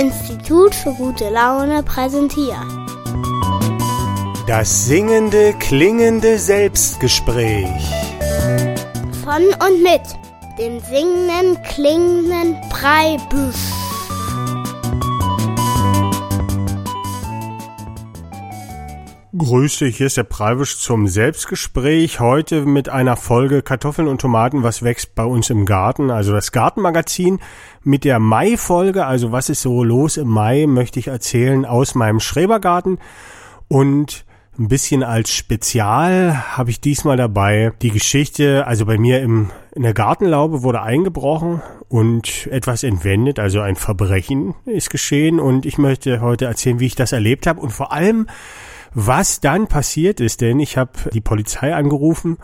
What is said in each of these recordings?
Institut für gute Laune präsentiert. Das singende, klingende Selbstgespräch. Von und mit dem singenden, klingenden Breibüsch. Grüß dich, hier ist der Preibisch zum Selbstgespräch. Heute mit einer Folge Kartoffeln und Tomaten, was wächst bei uns im Garten, also das Gartenmagazin. Mit der Mai-Folge, also was ist so los im Mai, möchte ich erzählen aus meinem Schrebergarten. Und ein bisschen als Spezial habe ich diesmal dabei die Geschichte, also bei mir im, in der Gartenlaube wurde eingebrochen und etwas entwendet, also ein Verbrechen ist geschehen und ich möchte heute erzählen, wie ich das erlebt habe und vor allem, was dann passiert ist, denn ich habe die Polizei angerufen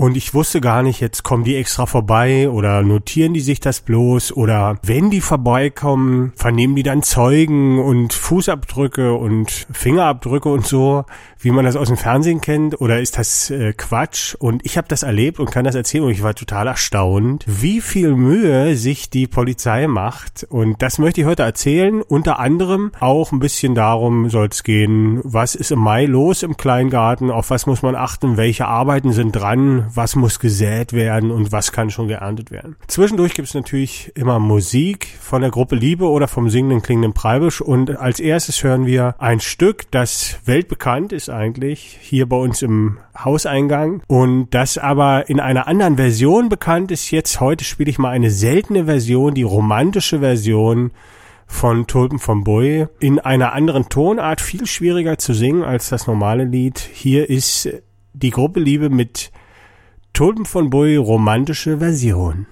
und ich wusste gar nicht, jetzt kommen die extra vorbei oder notieren die sich das bloß oder wenn die vorbeikommen, vernehmen die dann Zeugen und Fußabdrücke und Fingerabdrücke und so, wie man das aus dem Fernsehen kennt oder ist das äh, Quatsch? Und ich habe das erlebt und kann das erzählen und ich war total erstaunt, wie viel Mühe sich die Polizei macht. Und das möchte ich heute erzählen. Unter anderem auch ein bisschen darum soll es gehen, was ist im Mai los im Kleingarten, auf was muss man achten, welche Arbeiten sind dran, was muss gesät werden? Und was kann schon geerntet werden. Zwischendurch gibt es natürlich immer Musik von der Gruppe Liebe oder vom singenden klingenden Preibisch und als erstes hören wir ein Stück, das weltbekannt ist eigentlich, hier bei uns im Hauseingang und das aber in einer anderen Version bekannt ist. Jetzt heute spiele ich mal eine seltene Version, die romantische Version von Tulpen vom Boy in einer anderen Tonart viel schwieriger zu singen als das normale Lied. Hier ist die Gruppe Liebe mit Tulpen von Boy romantische Version.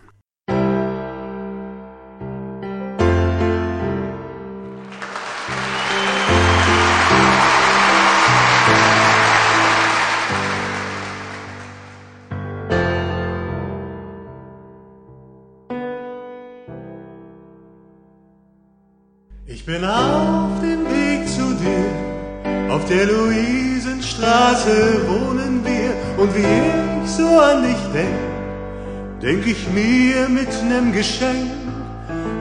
Denk ich mir mit nem Geschenk,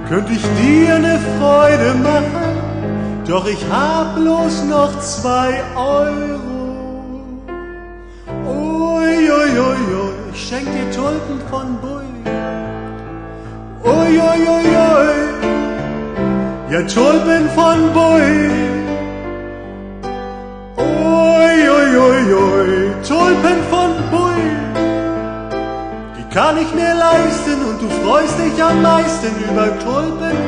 könnte ich dir ne Freude machen, doch ich hab bloß noch zwei Euro. Ui, ui, ui, ui, ich schenk dir Tulpen von Bui. Ui, ui, ui, ui, ja Tulpen von Bui. Kann ich mir leisten und du freust dich am meisten über Tulpen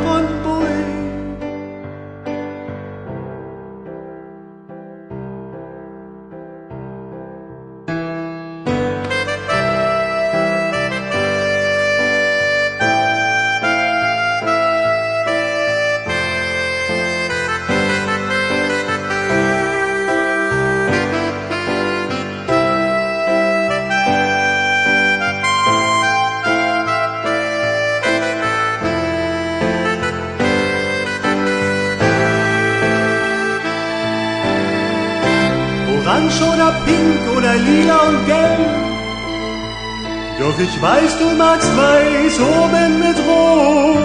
Doch ich weiß, du magst weiß oben mit rot.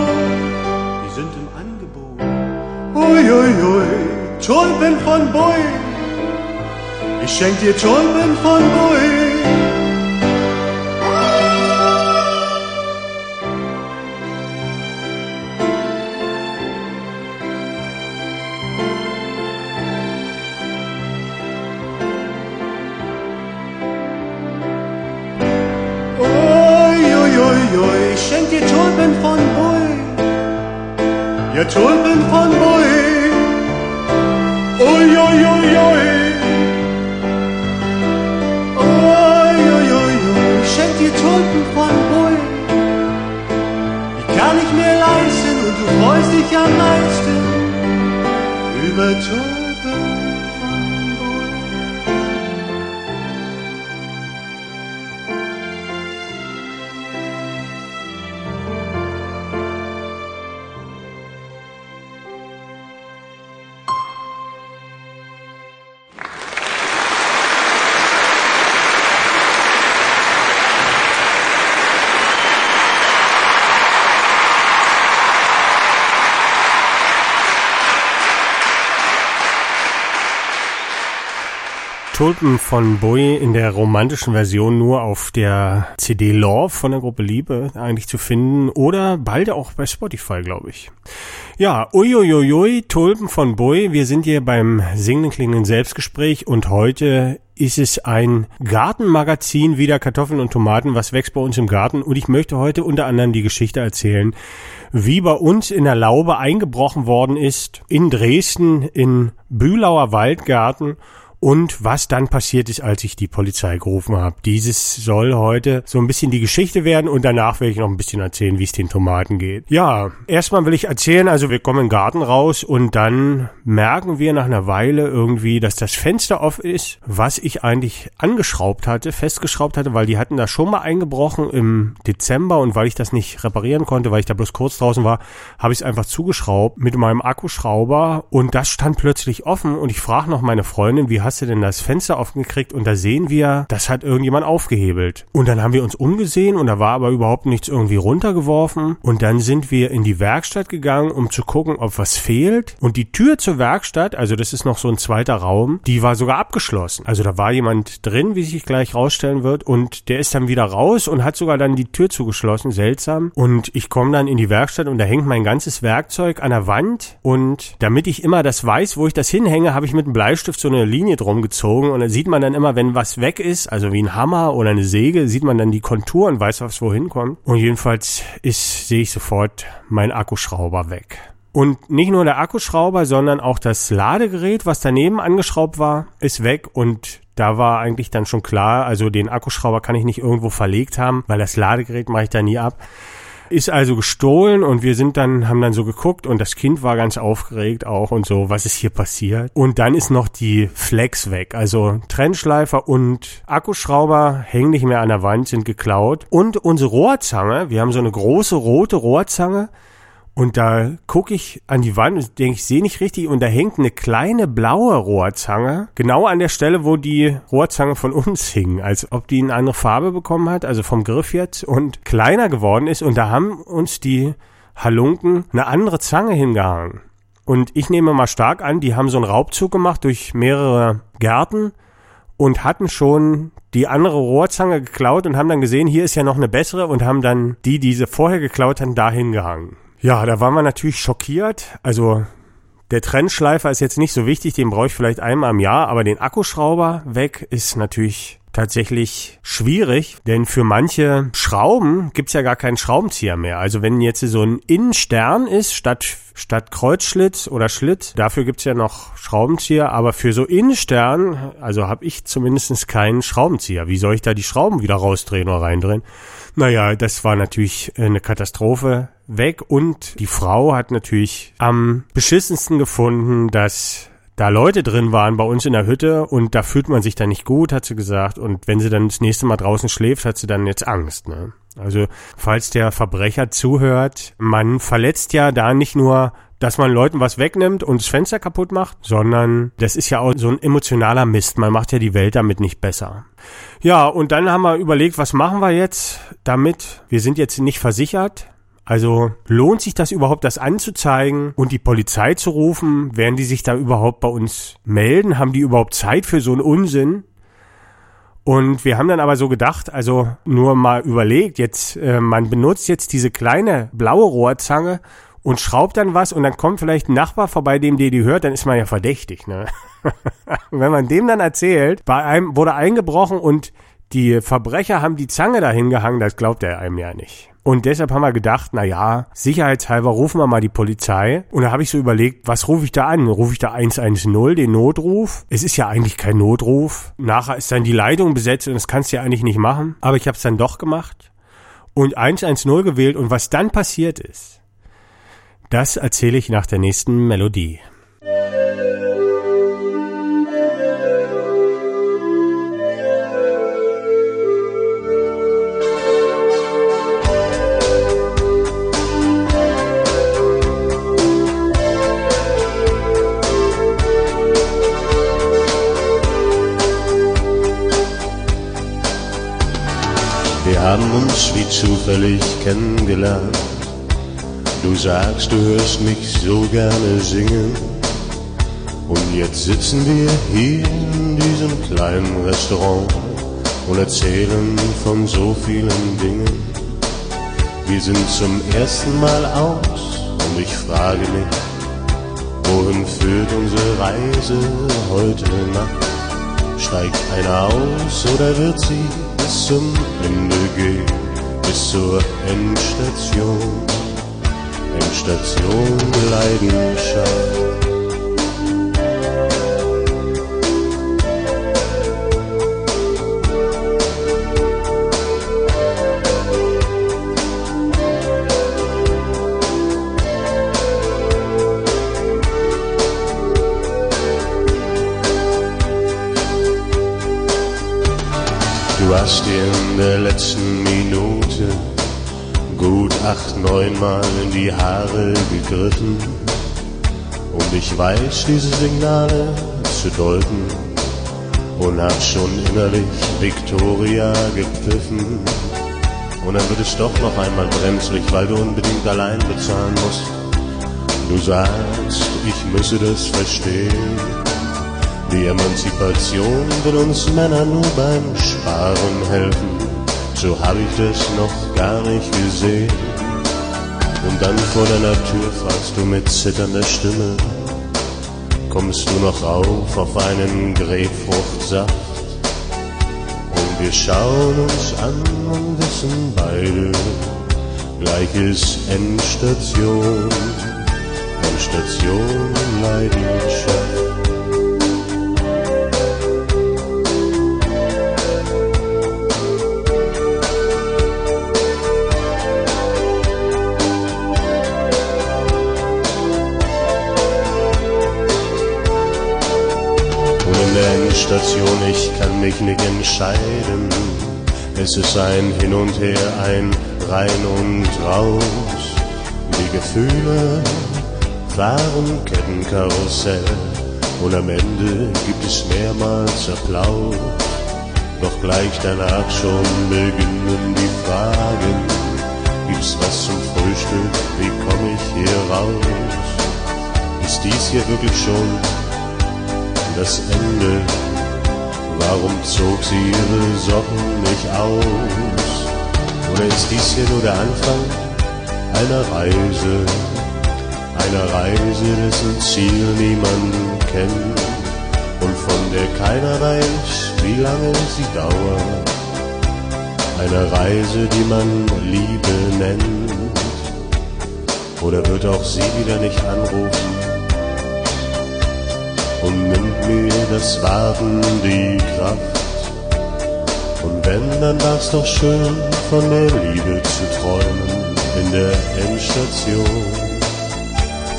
Die sind im Angebot. Ui, ui, Tulpen von Bui. Ich schenk dir Tulpen von Bui. Ja, Tulpen von Tulpen von Bowie in der romantischen Version nur auf der CD Love von der Gruppe Liebe eigentlich zu finden oder bald auch bei Spotify, glaube ich. Ja, uiuiui, Tulpen von Bowie. Wir sind hier beim singenden klingenden Selbstgespräch und heute ist es ein Gartenmagazin, wieder Kartoffeln und Tomaten, was wächst bei uns im Garten. Und ich möchte heute unter anderem die Geschichte erzählen, wie bei uns in der Laube eingebrochen worden ist, in Dresden, in Bühlauer Waldgarten und was dann passiert ist, als ich die Polizei gerufen habe. Dieses soll heute so ein bisschen die Geschichte werden und danach werde ich noch ein bisschen erzählen, wie es den Tomaten geht. Ja, erstmal will ich erzählen, also wir kommen im Garten raus und dann merken wir nach einer Weile irgendwie, dass das Fenster offen ist, was ich eigentlich angeschraubt hatte, festgeschraubt hatte, weil die hatten da schon mal eingebrochen im Dezember und weil ich das nicht reparieren konnte, weil ich da bloß kurz draußen war, habe ich es einfach zugeschraubt mit meinem Akkuschrauber und das stand plötzlich offen und ich frage noch meine Freundin, wie hast hast du denn das Fenster offen gekriegt? Und da sehen wir, das hat irgendjemand aufgehebelt. Und dann haben wir uns umgesehen und da war aber überhaupt nichts irgendwie runtergeworfen. Und dann sind wir in die Werkstatt gegangen, um zu gucken, ob was fehlt. Und die Tür zur Werkstatt, also das ist noch so ein zweiter Raum, die war sogar abgeschlossen. Also da war jemand drin, wie sich gleich rausstellen wird. Und der ist dann wieder raus und hat sogar dann die Tür zugeschlossen. Seltsam. Und ich komme dann in die Werkstatt und da hängt mein ganzes Werkzeug an der Wand. Und damit ich immer das weiß, wo ich das hinhänge, habe ich mit einem Bleistift so eine Linie drum gezogen und dann sieht man dann immer, wenn was weg ist, also wie ein Hammer oder eine Säge, sieht man dann die Kontur und weiß, was wohin kommt. Und jedenfalls ist, sehe ich sofort mein Akkuschrauber weg. Und nicht nur der Akkuschrauber, sondern auch das Ladegerät, was daneben angeschraubt war, ist weg und da war eigentlich dann schon klar, also den Akkuschrauber kann ich nicht irgendwo verlegt haben, weil das Ladegerät mache ich da nie ab. Ist also gestohlen und wir sind dann, haben dann so geguckt und das Kind war ganz aufgeregt auch und so, was ist hier passiert. Und dann ist noch die Flex weg. Also Trennschleifer und Akkuschrauber hängen nicht mehr an der Wand, sind geklaut. Und unsere Rohrzange, wir haben so eine große rote Rohrzange, und da gucke ich an die Wand und denke, ich sehe nicht richtig. Und da hängt eine kleine blaue Rohrzange. Genau an der Stelle, wo die Rohrzange von uns hing. Als ob die eine andere Farbe bekommen hat, also vom Griff jetzt. Und kleiner geworden ist. Und da haben uns die Halunken eine andere Zange hingehangen. Und ich nehme mal stark an, die haben so einen Raubzug gemacht durch mehrere Gärten und hatten schon die andere Rohrzange geklaut und haben dann gesehen, hier ist ja noch eine bessere und haben dann die, die sie vorher geklaut haben, dahin gehangen. Ja, da waren wir natürlich schockiert. Also der Trennschleifer ist jetzt nicht so wichtig, den brauche ich vielleicht einmal im Jahr, aber den Akkuschrauber weg ist natürlich tatsächlich schwierig, denn für manche Schrauben gibt's ja gar keinen Schraubenzieher mehr. Also wenn jetzt so ein Innenstern ist, statt, statt Kreuzschlitz oder Schlitt, dafür gibt's ja noch Schraubenzieher, aber für so Innenstern, also habe ich zumindest keinen Schraubenzieher. Wie soll ich da die Schrauben wieder rausdrehen oder reindrehen? Naja, das war natürlich eine Katastrophe weg und die Frau hat natürlich am beschissensten gefunden, dass da Leute drin waren bei uns in der Hütte und da fühlt man sich dann nicht gut, hat sie gesagt. Und wenn sie dann das nächste Mal draußen schläft, hat sie dann jetzt Angst. Ne? Also falls der Verbrecher zuhört, man verletzt ja da nicht nur dass man Leuten was wegnimmt und das Fenster kaputt macht, sondern das ist ja auch so ein emotionaler Mist. Man macht ja die Welt damit nicht besser. Ja, und dann haben wir überlegt, was machen wir jetzt damit? Wir sind jetzt nicht versichert. Also lohnt sich das überhaupt, das anzuzeigen und die Polizei zu rufen? Werden die sich da überhaupt bei uns melden? Haben die überhaupt Zeit für so einen Unsinn? Und wir haben dann aber so gedacht, also nur mal überlegt, jetzt äh, man benutzt jetzt diese kleine blaue Rohrzange und schraubt dann was und dann kommt vielleicht ein Nachbar vorbei, dem der die hört, dann ist man ja verdächtig, ne? Wenn man dem dann erzählt, bei einem wurde eingebrochen und die Verbrecher haben die Zange dahin gehangen, das glaubt er einem ja nicht. Und deshalb haben wir gedacht, na ja, sicherheitshalber rufen wir mal die Polizei. Und da habe ich so überlegt, was rufe ich da an? Rufe ich da 110, den Notruf? Es ist ja eigentlich kein Notruf. Nachher ist dann die Leitung besetzt und das kannst du ja eigentlich nicht machen. Aber ich habe es dann doch gemacht und 110 gewählt. Und was dann passiert ist, das erzähle ich nach der nächsten Melodie. Wir haben uns wie zufällig kennengelernt Du sagst, du hörst mich so gerne singen Und jetzt sitzen wir hier in diesem kleinen Restaurant und erzählen von so vielen Dingen. Wir sind zum ersten Mal aus und ich frage mich, wohin führt unsere Reise heute Nacht? Steigt einer aus oder wird sie bis zum Ende gehen, bis zur Endstation? Endstation Leidenschaft. Du hast in der letzten acht, neunmal in die Haare gegriffen. Und ich weiß diese Signale zu deuten und hab schon innerlich Victoria gepfiffen. Und dann wird es doch noch einmal brenzlig, weil du unbedingt allein bezahlen musst. Du sagst, ich müsse das verstehen. Die Emanzipation will uns Männer nur beim Sparen helfen. So hab ich das noch gar nicht gesehen. Und dann vor deiner Tür fragst du mit zitternder Stimme, kommst du noch auf auf einen Grapefruchtsaft? Und wir schauen uns an und wissen beide, gleich ist Endstation, Endstation Leidenschaft. Endstation, ich kann mich nicht entscheiden. Es ist ein Hin und Her, ein Rein und Raus. Die Gefühle fahren Kettenkarussell und am Ende gibt es mehrmals Applaus. Doch gleich danach schon beginnen die Fragen. Gibt's was zum Frühstück? Wie komme ich hier raus? Ist dies hier wirklich schon das Ende? Warum zog sie ihre Socken nicht aus? Oder ist dies hier nur der Anfang einer Reise? Einer Reise, dessen Ziel niemand kennt und von der keiner weiß, wie lange sie dauert. Eine Reise, die man Liebe nennt. Oder wird auch sie wieder nicht anrufen? Und nimmt mir das Warten die Kraft. Und wenn, dann war's doch schön, von der Liebe zu träumen in der Endstation,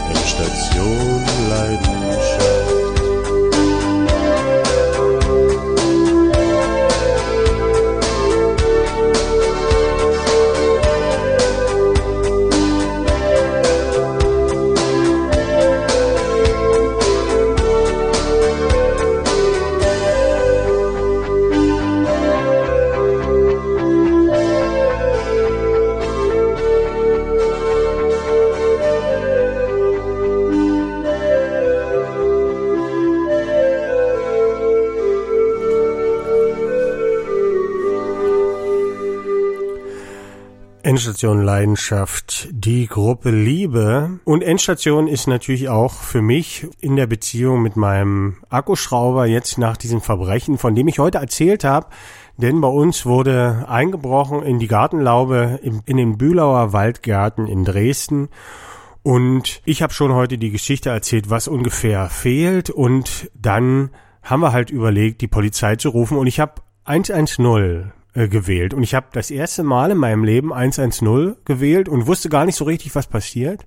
Endstation Leidenschaft. Endstation Leidenschaft, die Gruppe Liebe. Und Endstation ist natürlich auch für mich in der Beziehung mit meinem Akkuschrauber jetzt nach diesem Verbrechen, von dem ich heute erzählt habe. Denn bei uns wurde eingebrochen in die Gartenlaube in den Bülauer Waldgärten in Dresden. Und ich habe schon heute die Geschichte erzählt, was ungefähr fehlt. Und dann haben wir halt überlegt, die Polizei zu rufen. Und ich habe 110 äh, gewählt. Und ich habe das erste Mal in meinem Leben 110 gewählt und wusste gar nicht so richtig, was passiert.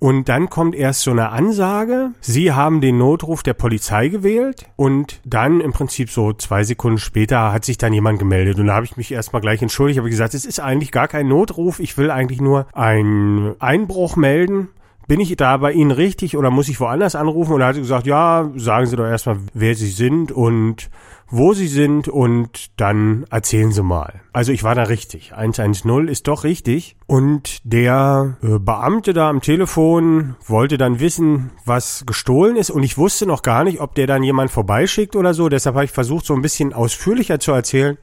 Und dann kommt erst so eine Ansage, Sie haben den Notruf der Polizei gewählt. Und dann im Prinzip so zwei Sekunden später hat sich dann jemand gemeldet. Und da habe ich mich erstmal gleich entschuldigt, habe gesagt, es ist eigentlich gar kein Notruf, ich will eigentlich nur einen Einbruch melden bin ich da bei Ihnen richtig oder muss ich woanders anrufen? Und er hat gesagt, ja, sagen Sie doch erstmal, wer Sie sind und wo Sie sind und dann erzählen Sie mal. Also ich war da richtig. 110 ist doch richtig. Und der äh, Beamte da am Telefon wollte dann wissen, was gestohlen ist. Und ich wusste noch gar nicht, ob der dann jemand vorbeischickt oder so. Deshalb habe ich versucht, so ein bisschen ausführlicher zu erzählen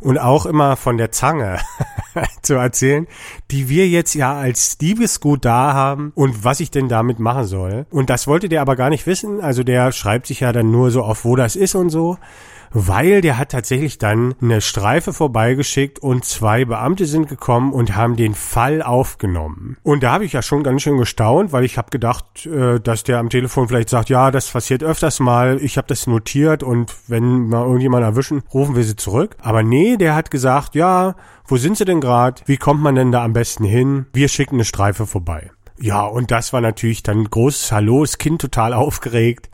und auch immer von der Zange zu erzählen, die wir jetzt ja als Diebesgut da haben und was ich denn damit machen soll. Und das wollte der aber gar nicht wissen. Also der schreibt sich ja dann nur so auf, wo das ist und so weil der hat tatsächlich dann eine Streife vorbeigeschickt und zwei Beamte sind gekommen und haben den Fall aufgenommen. Und da habe ich ja schon ganz schön gestaunt, weil ich habe gedacht, äh, dass der am Telefon vielleicht sagt, ja, das passiert öfters mal, ich habe das notiert und wenn wir irgendjemand erwischen, rufen wir sie zurück. Aber nee, der hat gesagt, ja, wo sind sie denn gerade? Wie kommt man denn da am besten hin? Wir schicken eine Streife vorbei. Ja, und das war natürlich dann großes Hallo, das Kind total aufgeregt.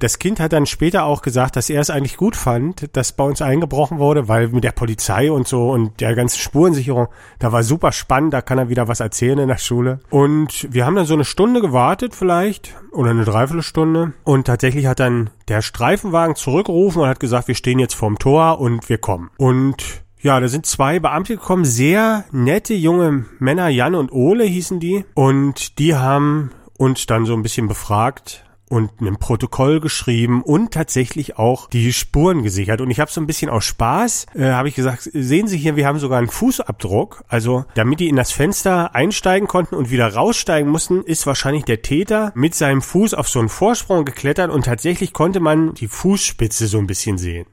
Das Kind hat dann später auch gesagt, dass er es eigentlich gut fand, dass bei uns eingebrochen wurde, weil mit der Polizei und so und der ganzen Spurensicherung, da war super spannend, da kann er wieder was erzählen in der Schule. Und wir haben dann so eine Stunde gewartet vielleicht oder eine Dreiviertelstunde und tatsächlich hat dann der Streifenwagen zurückgerufen und hat gesagt, wir stehen jetzt vorm Tor und wir kommen. Und ja, da sind zwei Beamte gekommen, sehr nette junge Männer, Jan und Ole hießen die. Und die haben uns dann so ein bisschen befragt, und ein Protokoll geschrieben und tatsächlich auch die Spuren gesichert. Und ich habe so ein bisschen aus Spaß, äh, habe ich gesagt, sehen Sie hier, wir haben sogar einen Fußabdruck. Also damit die in das Fenster einsteigen konnten und wieder raussteigen mussten, ist wahrscheinlich der Täter mit seinem Fuß auf so einen Vorsprung geklettert und tatsächlich konnte man die Fußspitze so ein bisschen sehen.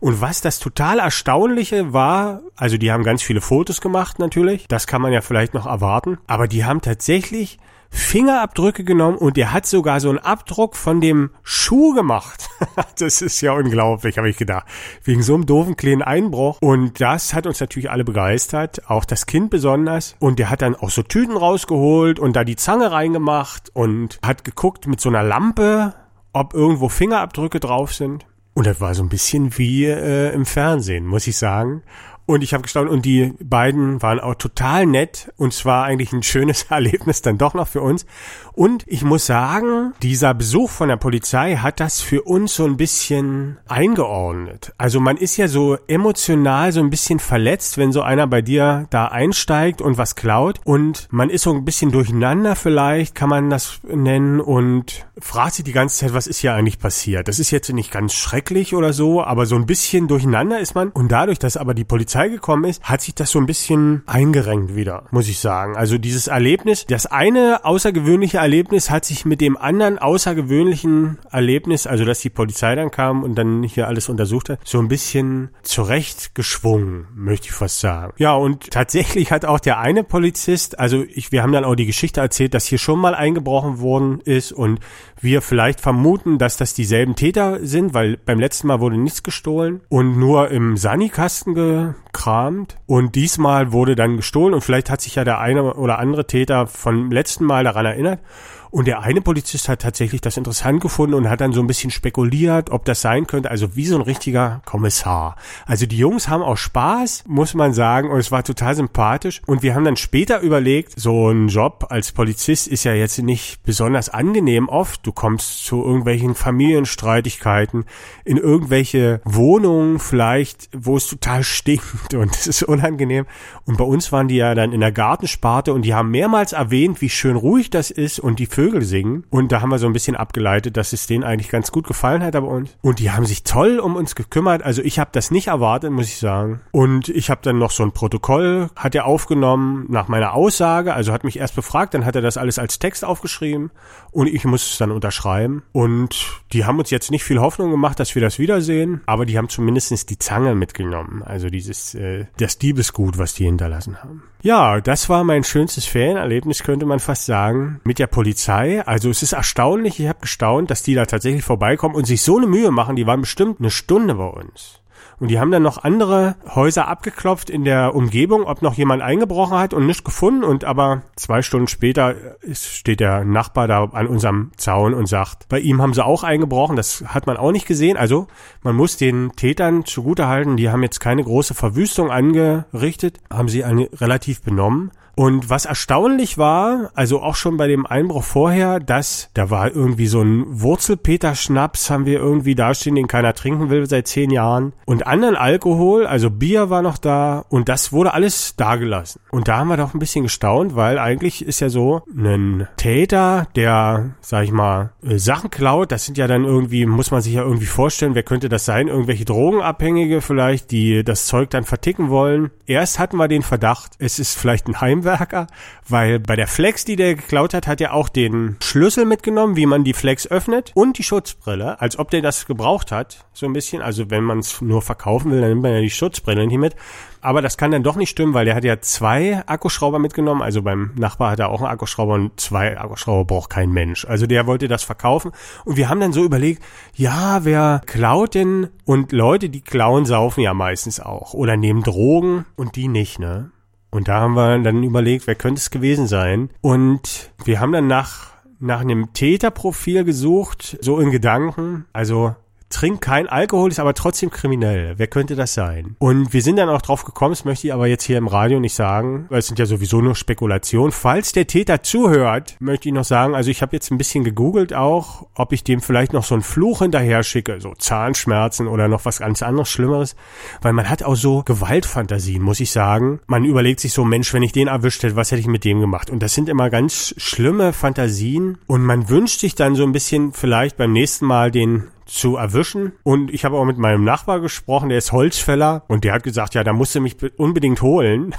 Und was das total Erstaunliche war, also die haben ganz viele Fotos gemacht natürlich, das kann man ja vielleicht noch erwarten, aber die haben tatsächlich Fingerabdrücke genommen und er hat sogar so einen Abdruck von dem Schuh gemacht. das ist ja unglaublich, habe ich gedacht. Wegen so einem doofen kleinen Einbruch. Und das hat uns natürlich alle begeistert, auch das Kind besonders. Und der hat dann auch so Tüten rausgeholt und da die Zange reingemacht und hat geguckt mit so einer Lampe, ob irgendwo Fingerabdrücke drauf sind. Und das war so ein bisschen wie äh, im Fernsehen, muss ich sagen. Und ich habe gestaunt und die beiden waren auch total nett und zwar eigentlich ein schönes Erlebnis dann doch noch für uns. Und ich muss sagen, dieser Besuch von der Polizei hat das für uns so ein bisschen eingeordnet. Also man ist ja so emotional so ein bisschen verletzt, wenn so einer bei dir da einsteigt und was klaut und man ist so ein bisschen durcheinander vielleicht, kann man das nennen und fragt sich die ganze Zeit, was ist hier eigentlich passiert? Das ist jetzt nicht ganz schrecklich oder so, aber so ein bisschen durcheinander ist man und dadurch, dass aber die Polizei Polizei gekommen ist, hat sich das so ein bisschen eingerenkt wieder, muss ich sagen. Also dieses Erlebnis, das eine außergewöhnliche Erlebnis hat sich mit dem anderen außergewöhnlichen Erlebnis, also dass die Polizei dann kam und dann hier alles untersucht hat, so ein bisschen zurechtgeschwungen, möchte ich fast sagen. Ja, und tatsächlich hat auch der eine Polizist, also ich, wir haben dann auch die Geschichte erzählt, dass hier schon mal eingebrochen worden ist und wir vielleicht vermuten, dass das dieselben Täter sind, weil beim letzten Mal wurde nichts gestohlen und nur im Sanikasten ge gekramt und diesmal wurde dann gestohlen und vielleicht hat sich ja der eine oder andere Täter vom letzten Mal daran erinnert und der eine Polizist hat tatsächlich das interessant gefunden und hat dann so ein bisschen spekuliert, ob das sein könnte. Also wie so ein richtiger Kommissar. Also die Jungs haben auch Spaß, muss man sagen. Und es war total sympathisch. Und wir haben dann später überlegt, so ein Job als Polizist ist ja jetzt nicht besonders angenehm oft. Du kommst zu irgendwelchen Familienstreitigkeiten, in irgendwelche Wohnungen vielleicht, wo es total stinkt und es ist unangenehm. Und bei uns waren die ja dann in der Gartensparte und die haben mehrmals erwähnt, wie schön ruhig das ist und die Vögel singen. Und da haben wir so ein bisschen abgeleitet, dass es denen eigentlich ganz gut gefallen hat bei uns. Und die haben sich toll um uns gekümmert. Also ich habe das nicht erwartet, muss ich sagen. Und ich habe dann noch so ein Protokoll, hat er aufgenommen nach meiner Aussage. Also hat mich erst befragt, dann hat er das alles als Text aufgeschrieben und ich muss es dann unterschreiben. Und die haben uns jetzt nicht viel Hoffnung gemacht, dass wir das wiedersehen, aber die haben zumindestens die Zange mitgenommen. Also dieses, äh, das Diebesgut, was die hinterlassen haben. Ja, das war mein schönstes Ferienerlebnis, könnte man fast sagen, mit der Polizei. Also es ist erstaunlich, ich habe gestaunt, dass die da tatsächlich vorbeikommen und sich so eine Mühe machen. Die waren bestimmt eine Stunde bei uns. Und die haben dann noch andere Häuser abgeklopft in der Umgebung, ob noch jemand eingebrochen hat und nichts gefunden. Und aber zwei Stunden später steht der Nachbar da an unserem Zaun und sagt, bei ihm haben sie auch eingebrochen. Das hat man auch nicht gesehen. Also man muss den Tätern zugutehalten, die haben jetzt keine große Verwüstung angerichtet, haben sie relativ benommen. Und was erstaunlich war, also auch schon bei dem Einbruch vorher, dass da war irgendwie so ein Wurzelpeter-Schnaps, haben wir irgendwie dastehen, den keiner trinken will seit zehn Jahren. Und anderen Alkohol, also Bier war noch da und das wurde alles dagelassen. Und da haben wir doch ein bisschen gestaunt, weil eigentlich ist ja so ein Täter, der, sag ich mal, äh, Sachen klaut, das sind ja dann irgendwie, muss man sich ja irgendwie vorstellen, wer könnte das sein? Irgendwelche Drogenabhängige vielleicht, die das Zeug dann verticken wollen. Erst hatten wir den Verdacht, es ist vielleicht ein Heimwerker Handwerker, weil bei der Flex, die der geklaut hat, hat er auch den Schlüssel mitgenommen, wie man die Flex öffnet und die Schutzbrille, als ob der das gebraucht hat, so ein bisschen. Also wenn man es nur verkaufen will, dann nimmt man ja die Schutzbrille nicht mit. Aber das kann dann doch nicht stimmen, weil der hat ja zwei Akkuschrauber mitgenommen. Also beim Nachbar hat er auch einen Akkuschrauber und zwei Akkuschrauber braucht kein Mensch. Also der wollte das verkaufen. Und wir haben dann so überlegt, ja, wer klaut denn? Und Leute, die klauen, saufen ja meistens auch. Oder nehmen Drogen und die nicht, ne? Und da haben wir dann überlegt, wer könnte es gewesen sein. Und wir haben dann nach, nach einem Täterprofil gesucht, so in Gedanken. Also trinkt kein Alkohol, ist aber trotzdem kriminell. Wer könnte das sein? Und wir sind dann auch drauf gekommen, das möchte ich aber jetzt hier im Radio nicht sagen, weil es sind ja sowieso nur Spekulationen. Falls der Täter zuhört, möchte ich noch sagen, also ich habe jetzt ein bisschen gegoogelt auch, ob ich dem vielleicht noch so einen Fluch hinterher schicke, so Zahnschmerzen oder noch was ganz anderes Schlimmeres, weil man hat auch so Gewaltfantasien, muss ich sagen. Man überlegt sich so, Mensch, wenn ich den erwischt hätte, was hätte ich mit dem gemacht? Und das sind immer ganz schlimme Fantasien und man wünscht sich dann so ein bisschen vielleicht beim nächsten Mal den zu erwischen. Und ich habe auch mit meinem Nachbar gesprochen, der ist Holzfäller und der hat gesagt, ja, da musst du mich unbedingt holen.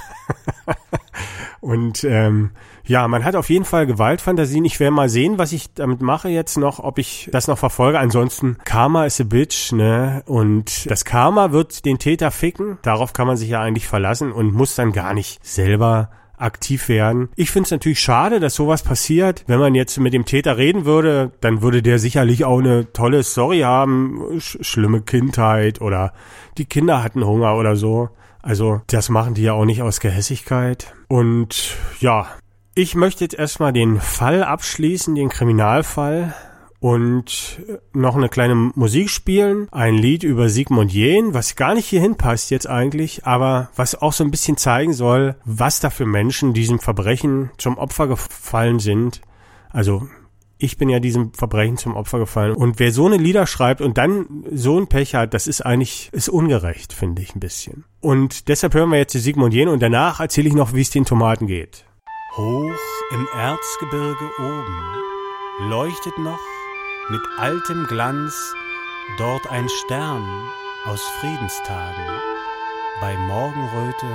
und ähm, ja, man hat auf jeden Fall Gewaltfantasien. Ich werde mal sehen, was ich damit mache jetzt noch, ob ich das noch verfolge. Ansonsten, Karma is a bitch, ne? Und das Karma wird den Täter ficken. Darauf kann man sich ja eigentlich verlassen und muss dann gar nicht selber aktiv werden. Ich finde es natürlich schade, dass sowas passiert. Wenn man jetzt mit dem Täter reden würde, dann würde der sicherlich auch eine tolle Story haben, Sch schlimme Kindheit oder die Kinder hatten Hunger oder so. Also das machen die ja auch nicht aus Gehässigkeit. Und ja, ich möchte jetzt erstmal den Fall abschließen, den Kriminalfall und noch eine kleine Musik spielen. Ein Lied über Sigmund Jähn, was gar nicht hierhin passt jetzt eigentlich, aber was auch so ein bisschen zeigen soll, was da für Menschen diesem Verbrechen zum Opfer gefallen sind. Also ich bin ja diesem Verbrechen zum Opfer gefallen. Und wer so eine Lieder schreibt und dann so ein Pech hat, das ist eigentlich, ist ungerecht, finde ich ein bisschen. Und deshalb hören wir jetzt die Sigmund Jähn und danach erzähle ich noch, wie es den Tomaten geht. Hoch im Erzgebirge oben leuchtet noch mit altem Glanz dort ein Stern aus Friedenstagen, bei Morgenröte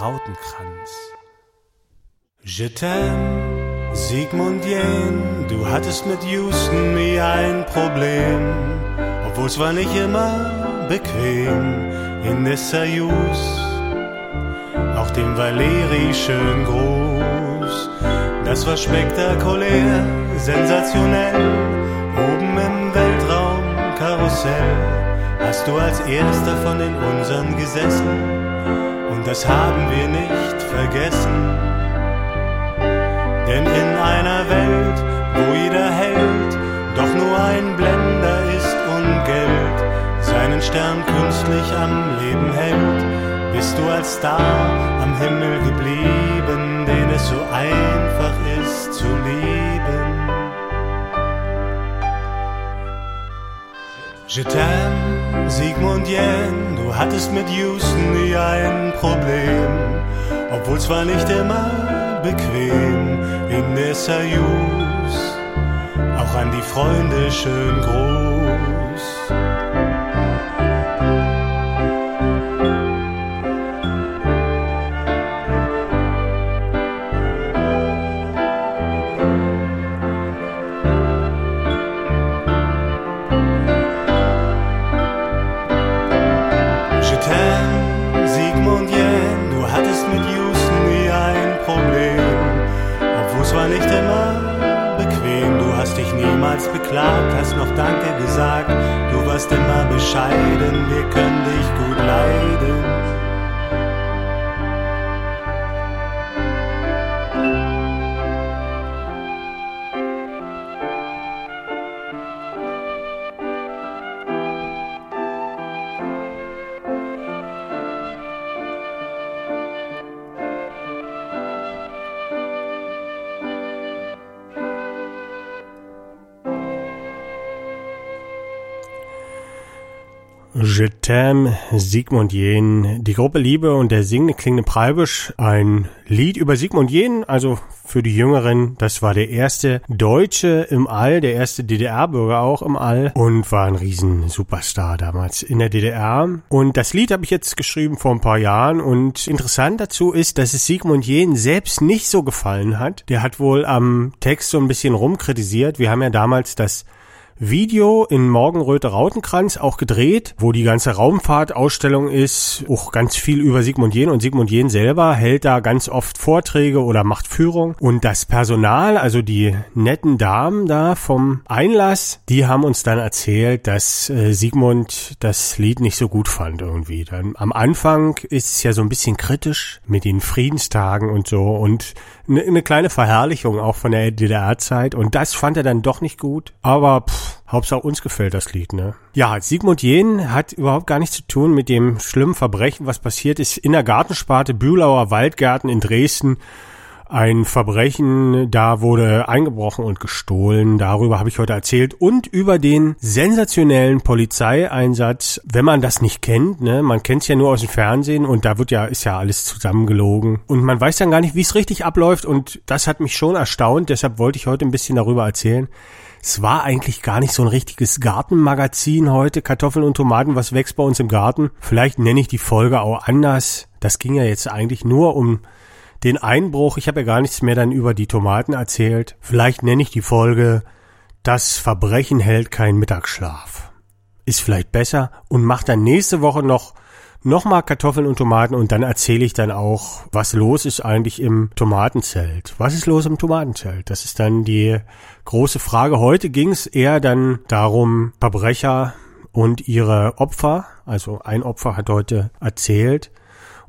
Rautenkranz. Je t'aime, Sigmund Jähn, du hattest mit Houston nie ein Problem, obwohl's war nicht immer bequem in Nessayus, auch dem Valeri schön groß. Das war spektakulär, sensationell. Oben im Weltraumkarussell hast du als erster von den unseren gesessen? Und das haben wir nicht vergessen. Denn in einer Welt, wo jeder Held doch nur ein Blender ist und Geld seinen Stern künstlich am Leben hält, bist du als Star am Himmel geblieben, den es so einfach ist zu lieben. Je t'aime, Sigmund Jähn, du hattest mit Houston nie ein Problem, obwohl zwar nicht immer bequem in der Soyuz, auch an die Freunde schön groß. Gesagt. Du warst immer bescheiden, wir können dich gut leiden. T'aime, Sigmund Jähn, die Gruppe Liebe und der singende klingende Preibisch, ein Lied über Sigmund Jähn, also für die Jüngeren, das war der erste Deutsche im All, der erste DDR-Bürger auch im All und war ein riesen Superstar damals in der DDR. Und das Lied habe ich jetzt geschrieben vor ein paar Jahren und interessant dazu ist, dass es Sigmund Jähn selbst nicht so gefallen hat. Der hat wohl am Text so ein bisschen rumkritisiert. Wir haben ja damals das Video in Morgenröte Rautenkranz auch gedreht, wo die ganze Raumfahrtausstellung ist, auch ganz viel über Sigmund Jähn und Sigmund Jähn selber hält da ganz oft Vorträge oder macht Führung. Und das Personal, also die netten Damen da vom Einlass, die haben uns dann erzählt, dass äh, Sigmund das Lied nicht so gut fand irgendwie. Dann am Anfang ist es ja so ein bisschen kritisch mit den Friedenstagen und so. Und eine, eine kleine Verherrlichung auch von der DDR-Zeit und das fand er dann doch nicht gut, aber pff, Hauptsache uns gefällt das Lied, ne? Ja, Sigmund Jähn hat überhaupt gar nichts zu tun mit dem schlimmen Verbrechen, was passiert ist in der Gartensparte Bülauer Waldgärten in Dresden. Ein Verbrechen, da wurde eingebrochen und gestohlen. Darüber habe ich heute erzählt. Und über den sensationellen Polizeieinsatz, wenn man das nicht kennt, ne, man kennt es ja nur aus dem Fernsehen und da wird ja, ist ja alles zusammengelogen. Und man weiß dann gar nicht, wie es richtig abläuft und das hat mich schon erstaunt. Deshalb wollte ich heute ein bisschen darüber erzählen. Es war eigentlich gar nicht so ein richtiges Gartenmagazin heute, Kartoffeln und Tomaten, was wächst bei uns im Garten. Vielleicht nenne ich die Folge auch anders. Das ging ja jetzt eigentlich nur um den Einbruch. Ich habe ja gar nichts mehr dann über die Tomaten erzählt. Vielleicht nenne ich die Folge Das Verbrechen hält kein Mittagsschlaf. Ist vielleicht besser und macht dann nächste Woche noch nochmal Kartoffeln und Tomaten und dann erzähle ich dann auch, was los ist eigentlich im Tomatenzelt. Was ist los im Tomatenzelt? Das ist dann die große Frage. Heute ging es eher dann darum, Verbrecher und ihre Opfer. Also ein Opfer hat heute erzählt.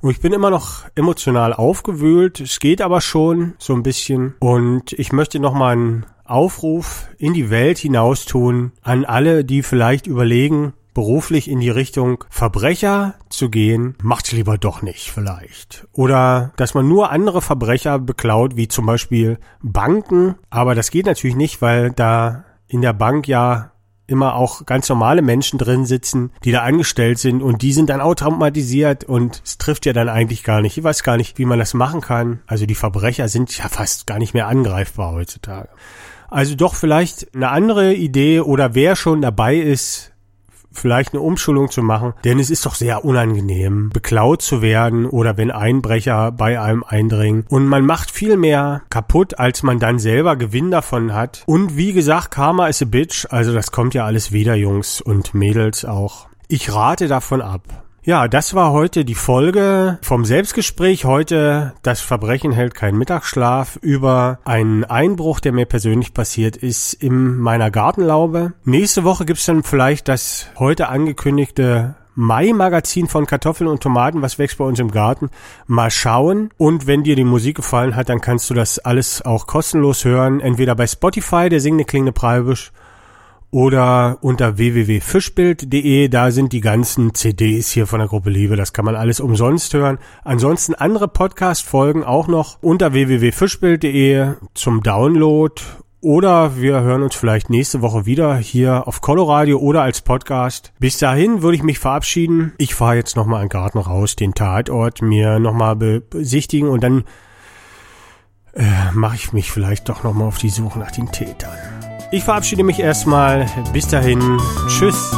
Und ich bin immer noch emotional aufgewühlt. Es geht aber schon so ein bisschen. Und ich möchte nochmal einen Aufruf in die Welt hinaus tun an alle, die vielleicht überlegen, beruflich in die Richtung Verbrecher zu gehen, macht's lieber doch nicht vielleicht. Oder dass man nur andere Verbrecher beklaut, wie zum Beispiel Banken. Aber das geht natürlich nicht, weil da in der Bank ja immer auch ganz normale Menschen drin sitzen, die da angestellt sind und die sind dann automatisiert und es trifft ja dann eigentlich gar nicht. Ich weiß gar nicht, wie man das machen kann. Also die Verbrecher sind ja fast gar nicht mehr angreifbar heutzutage. Also doch vielleicht eine andere Idee oder wer schon dabei ist, vielleicht eine Umschulung zu machen, denn es ist doch sehr unangenehm, beklaut zu werden oder wenn Einbrecher bei einem eindringen und man macht viel mehr kaputt, als man dann selber Gewinn davon hat. Und wie gesagt, Karma is a bitch, also das kommt ja alles wieder, Jungs und Mädels auch. Ich rate davon ab. Ja, das war heute die Folge vom Selbstgespräch. Heute das Verbrechen hält keinen Mittagsschlaf über einen Einbruch, der mir persönlich passiert ist in meiner Gartenlaube. Nächste Woche gibt's dann vielleicht das heute angekündigte Mai-Magazin von Kartoffeln und Tomaten, was wächst bei uns im Garten. Mal schauen. Und wenn dir die Musik gefallen hat, dann kannst du das alles auch kostenlos hören. Entweder bei Spotify, der singende klingende Preibisch, oder unter www.fischbild.de, da sind die ganzen CDs hier von der Gruppe Liebe, das kann man alles umsonst hören. Ansonsten andere Podcast-Folgen auch noch unter www.fischbild.de zum Download oder wir hören uns vielleicht nächste Woche wieder hier auf Coloradio oder als Podcast. Bis dahin würde ich mich verabschieden. Ich fahre jetzt nochmal an Garten raus, den Tatort mir nochmal besichtigen und dann äh, mache ich mich vielleicht doch nochmal auf die Suche nach den Tätern. Ich verabschiede mich erstmal. Bis dahin. Tschüss.